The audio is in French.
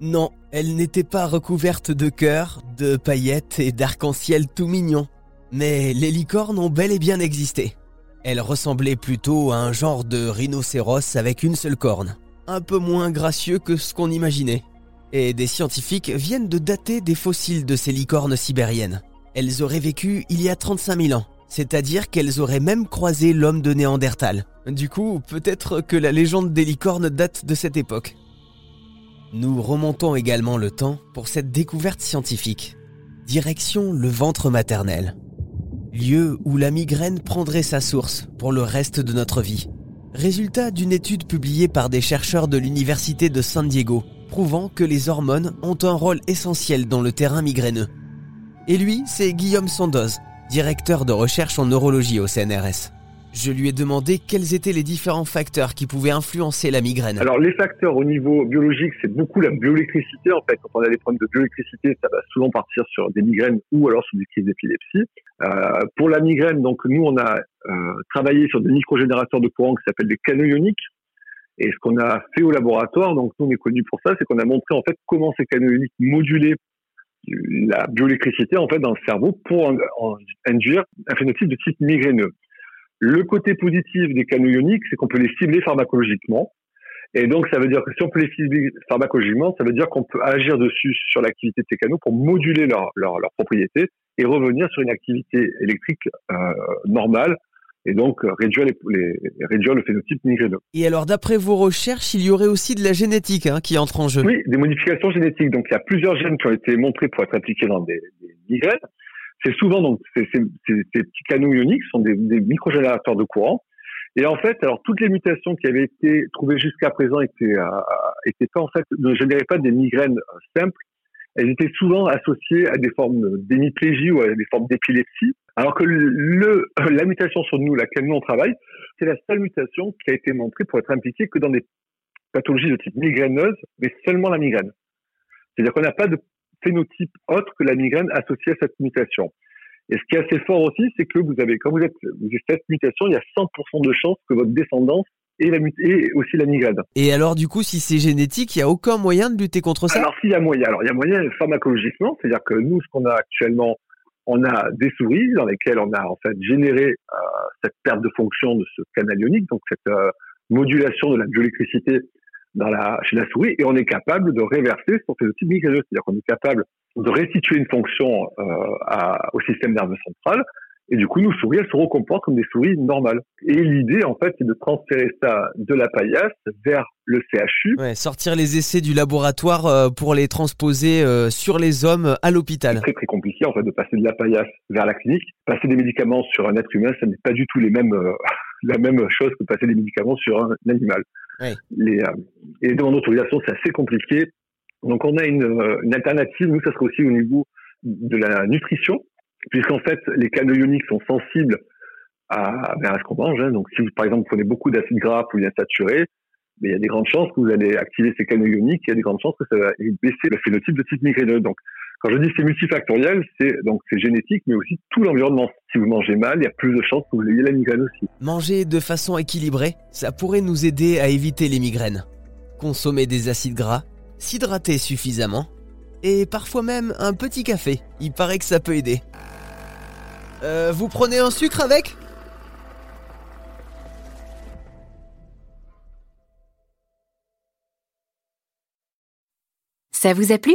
Non, elle n'était pas recouverte de cœurs, de paillettes et d'arc-en-ciel tout mignons. Mais les licornes ont bel et bien existé. Elles ressemblaient plutôt à un genre de rhinocéros avec une seule corne. Un peu moins gracieux que ce qu'on imaginait. Et des scientifiques viennent de dater des fossiles de ces licornes sibériennes. Elles auraient vécu il y a 35 000 ans, c'est-à-dire qu'elles auraient même croisé l'homme de Néandertal. Du coup, peut-être que la légende des licornes date de cette époque. Nous remontons également le temps pour cette découverte scientifique. Direction le ventre maternel lieu où la migraine prendrait sa source pour le reste de notre vie. Résultat d'une étude publiée par des chercheurs de l'Université de San Diego, prouvant que les hormones ont un rôle essentiel dans le terrain migraineux. Et lui, c'est Guillaume Sandoz, directeur de recherche en neurologie au CNRS. Je lui ai demandé quels étaient les différents facteurs qui pouvaient influencer la migraine. Alors les facteurs au niveau biologique, c'est beaucoup la bioélectricité. En fait, quand on a des problèmes de bioélectricité, ça va souvent partir sur des migraines ou alors sur des crises d'épilepsie. Euh, pour la migraine, donc nous on a euh, travaillé sur des microgénérateurs de courant qui s'appellent des canaux ioniques. Et ce qu'on a fait au laboratoire, donc nous on est connu pour ça, c'est qu'on a montré en fait comment ces canaux ioniques modulaient la bioélectricité en fait dans le cerveau pour induire un phénotype de type migraineux. Le côté positif des canaux ioniques, c'est qu'on peut les cibler pharmacologiquement. Et donc, ça veut dire que si on peut les cibler pharmacologiquement, ça veut dire qu'on peut agir dessus sur l'activité de ces canaux pour moduler leurs leur, leur propriétés et revenir sur une activité électrique euh, normale et donc réduire, les, les, réduire le phénotype migraineux. Et alors, d'après vos recherches, il y aurait aussi de la génétique hein, qui entre en jeu. Oui, des modifications génétiques. Donc, il y a plusieurs gènes qui ont été montrés pour être impliqués dans des, des migraines. C'est souvent donc ces, ces, ces, petits canaux ioniques sont des, des microgénérateurs de courant. Et en fait, alors toutes les mutations qui avaient été trouvées jusqu'à présent étaient, euh, étaient pas en fait ne généraient pas des migraines simples. Elles étaient souvent associées à des formes d'hémiplégie ou à des formes d'épilepsie. Alors que le, la mutation sur nous, laquelle nous on travaille, c'est la seule mutation qui a été montrée pour être impliquée que dans des pathologies de type migraineuse, mais seulement la migraine. C'est-à-dire qu'on n'a pas de phénotype autre que la migraine associée à cette mutation. Et ce qui est assez fort aussi, c'est que vous avez, quand vous êtes, vous avez cette mutation, il y a 100% de chances que votre descendance ait, la, aussi la migraine. Et alors, du coup, si c'est génétique, il n'y a aucun moyen de lutter contre ça? Alors, s'il y a moyen, alors il y a moyen pharmacologiquement, c'est-à-dire que nous, ce qu'on a actuellement, on a des souris dans lesquelles on a en fait généré euh, cette perte de fonction de ce canal ionique, donc cette euh, modulation de la bioélectricité dans la, chez la souris et on est capable de réverser son phénotype migraineux. C'est-à-dire qu'on est capable de restituer une fonction euh, à, au système nerveux central et du coup, nos souris, elles se recomportent comme des souris normales. Et l'idée, en fait, c'est de transférer ça de la paillasse vers le CHU. Ouais, sortir les essais du laboratoire euh, pour les transposer euh, sur les hommes à l'hôpital. C'est très très compliqué, en fait, de passer de la paillasse vers la clinique. Passer des médicaments sur un être humain, ça n'est pas du tout les mêmes, la même chose que passer des médicaments sur un animal. Les, euh, et dans l'autorisation, c'est assez compliqué. Donc, on a une, euh, une alternative. Nous, ça serait aussi au niveau de la nutrition, puisqu'en fait, les canaux ioniques sont sensibles à, ben, ce qu'on mange. Hein. Donc, si vous, par exemple, vous prenez beaucoup d'acides gras ou insaturés, mais ben, il y a des grandes chances que vous allez activer ces canaux ioniques, il y a des grandes chances que ça va baisser le phénotype de type migraineux. Quand je dis c'est multifactoriel, c'est donc c'est génétique, mais aussi tout l'environnement. Si vous mangez mal, il y a plus de chances que vous ayez la migraine aussi. Manger de façon équilibrée, ça pourrait nous aider à éviter les migraines. Consommer des acides gras, s'hydrater suffisamment, et parfois même un petit café. Il paraît que ça peut aider. Euh, vous prenez un sucre avec? Ça vous a plu?